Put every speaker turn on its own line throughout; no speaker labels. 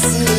see.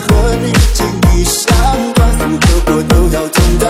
和你紧密相关如我都要听到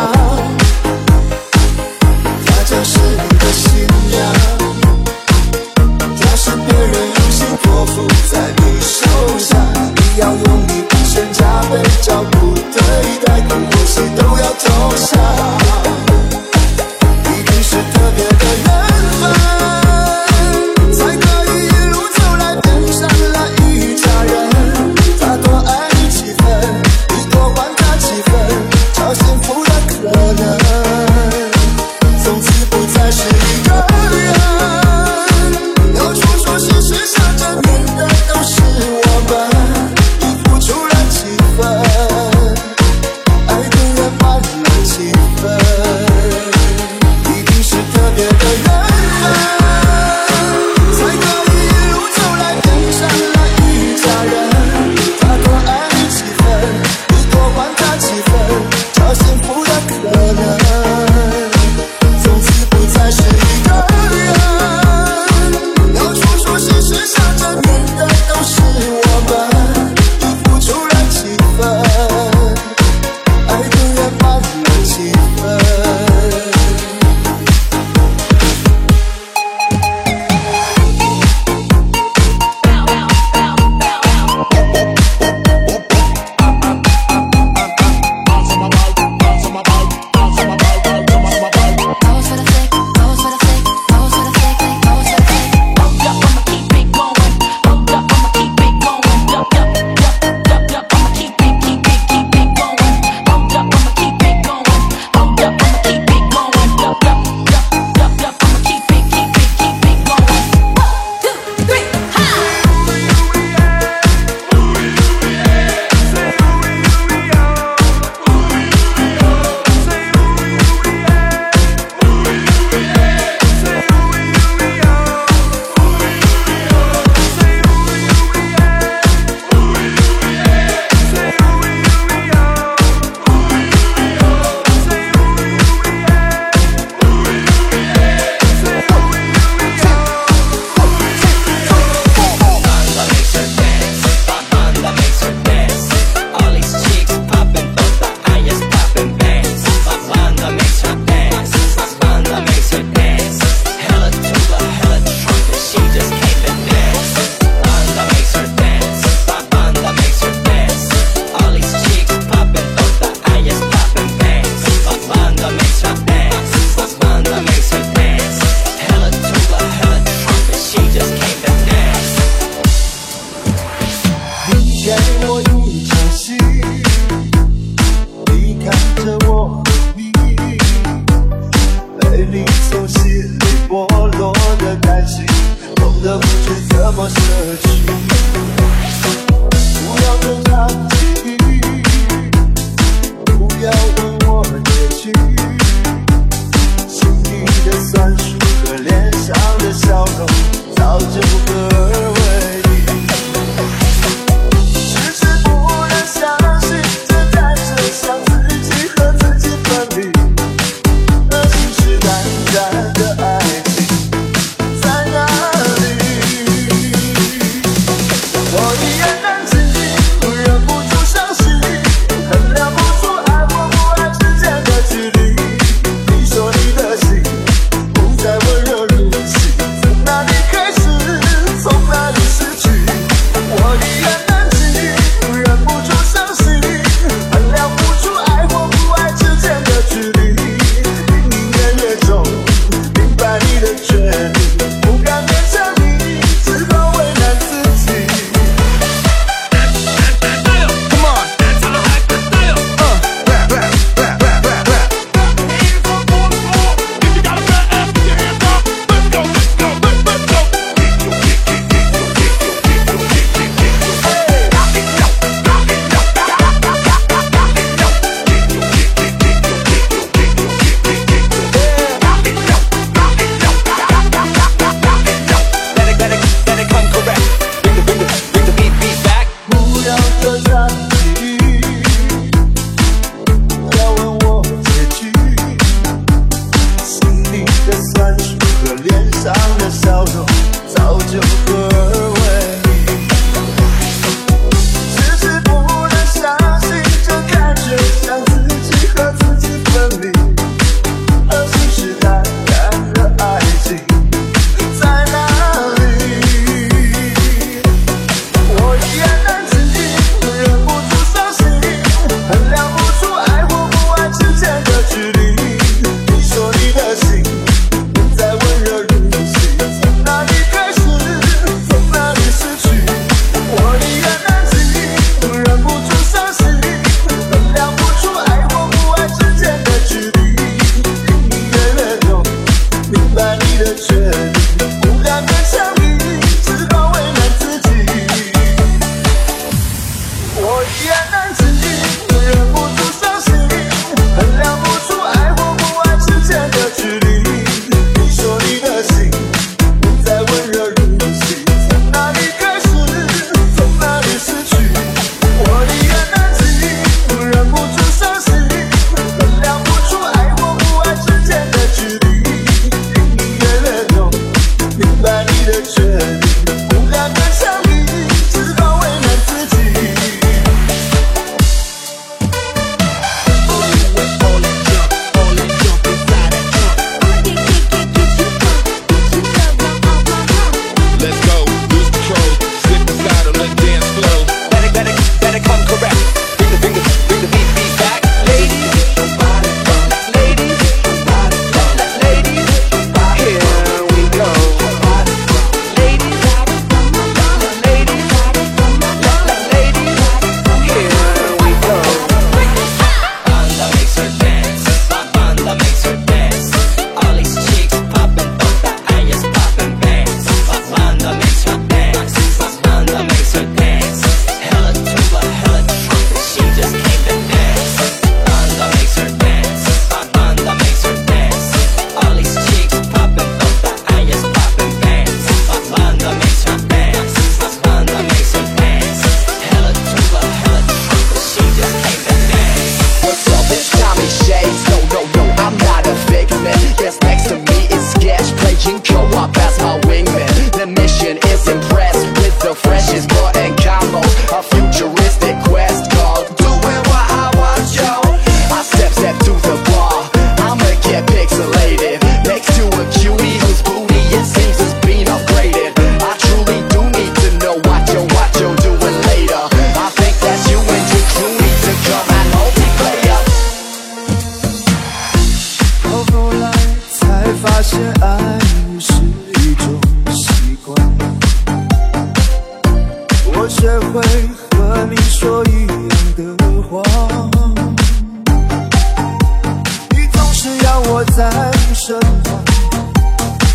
在你身旁，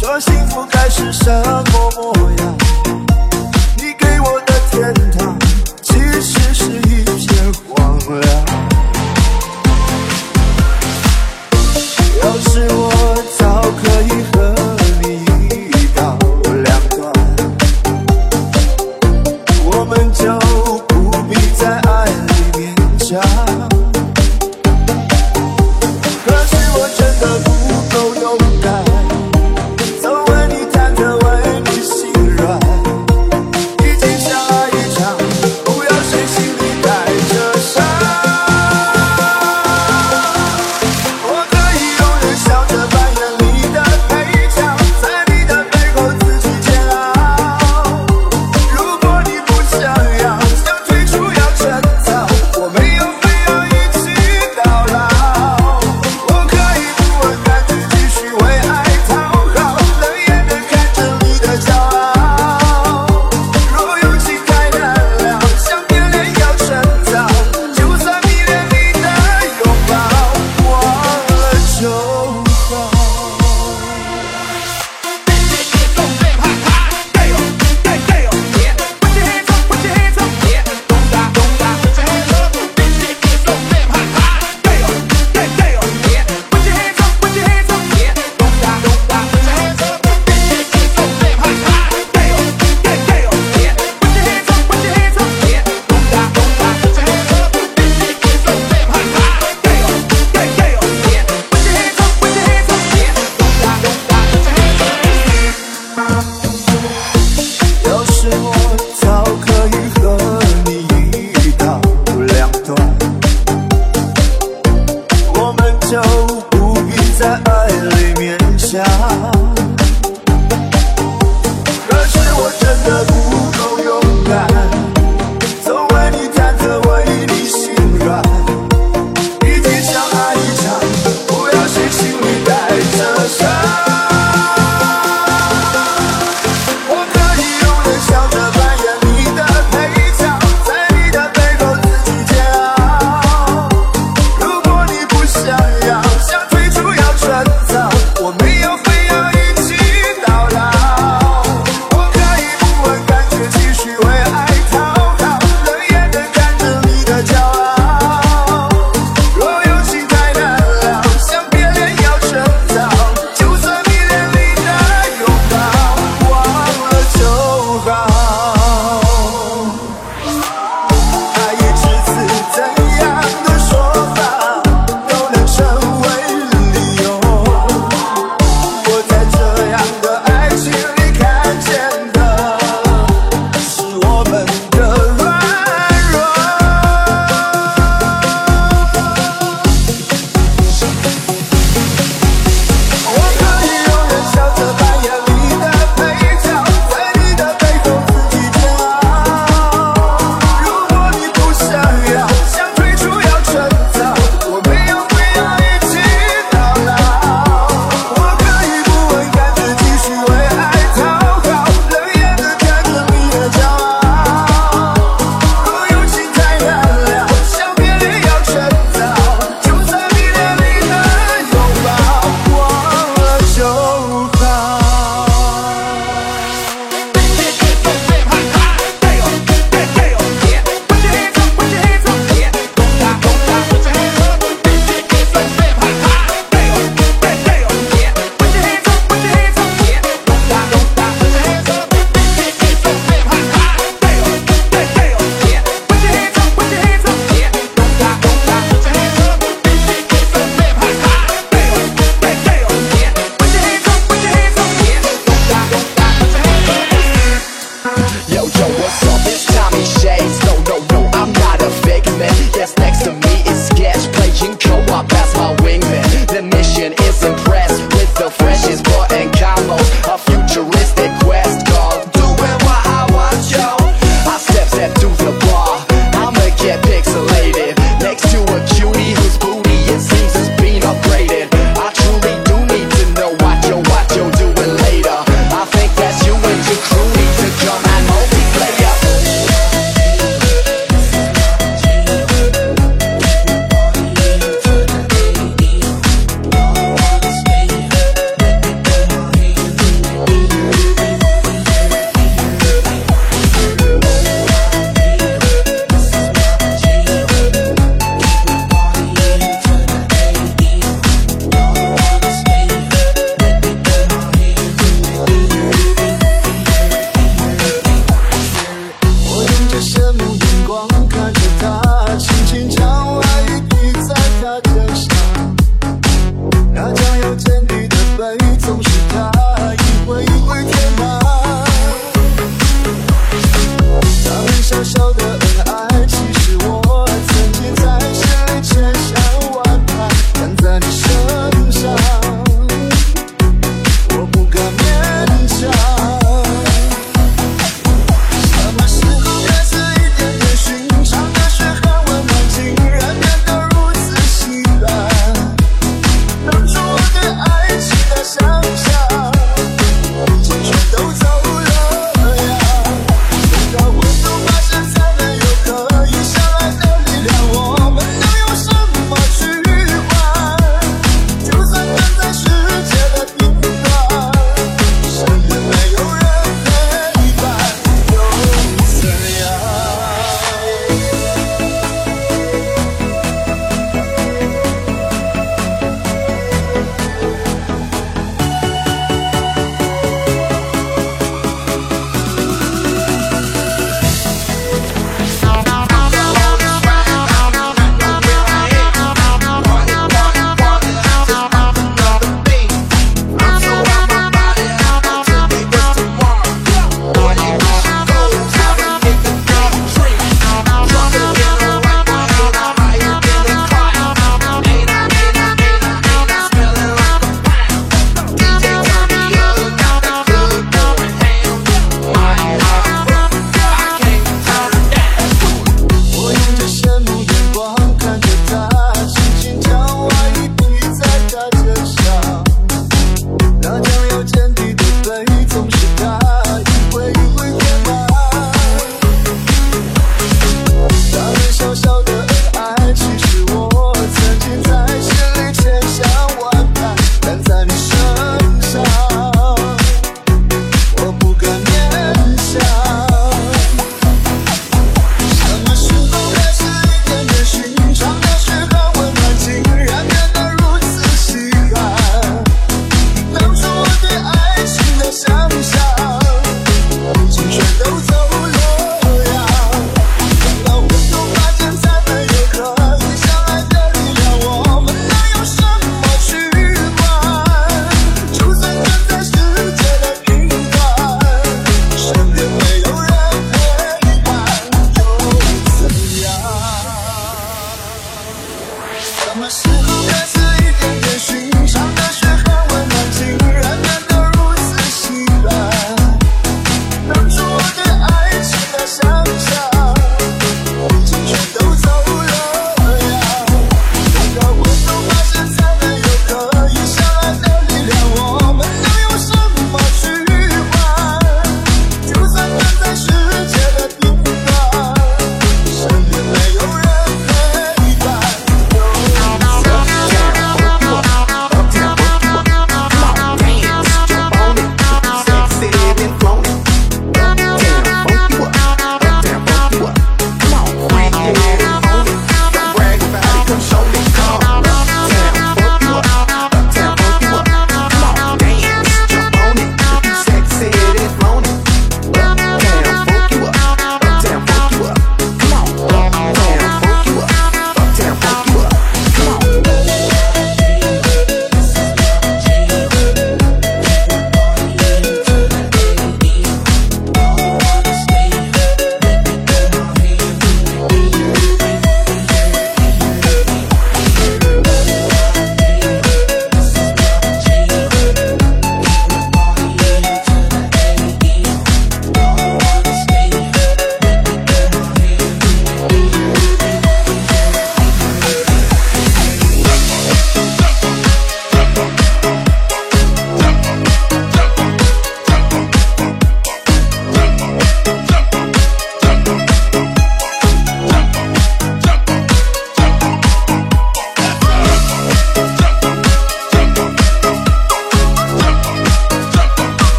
说幸福该是什么模样？你给我的天堂，其实是一片荒凉。